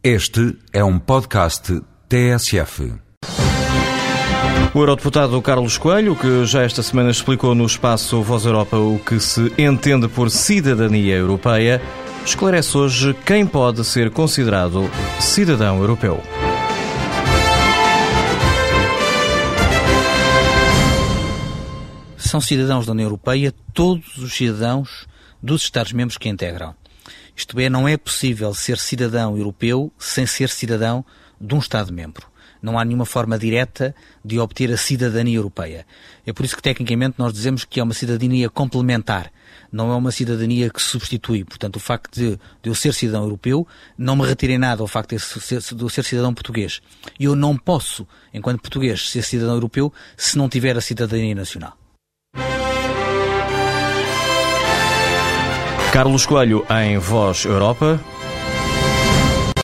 Este é um podcast TSF. O eurodeputado Carlos Coelho, que já esta semana explicou no espaço Voz Europa o que se entende por cidadania europeia, esclarece hoje quem pode ser considerado cidadão europeu. São cidadãos da União Europeia todos os cidadãos dos Estados-membros que a integram. Isto é, não é possível ser cidadão europeu sem ser cidadão de um Estado-membro. Não há nenhuma forma direta de obter a cidadania europeia. É por isso que, tecnicamente, nós dizemos que é uma cidadania complementar, não é uma cidadania que substitui. Portanto, o facto de, de eu ser cidadão europeu não me retira em nada ao facto de, ser, de eu ser cidadão português. E eu não posso, enquanto português, ser cidadão europeu se não tiver a cidadania nacional. Carlos Coelho em Voz Europa.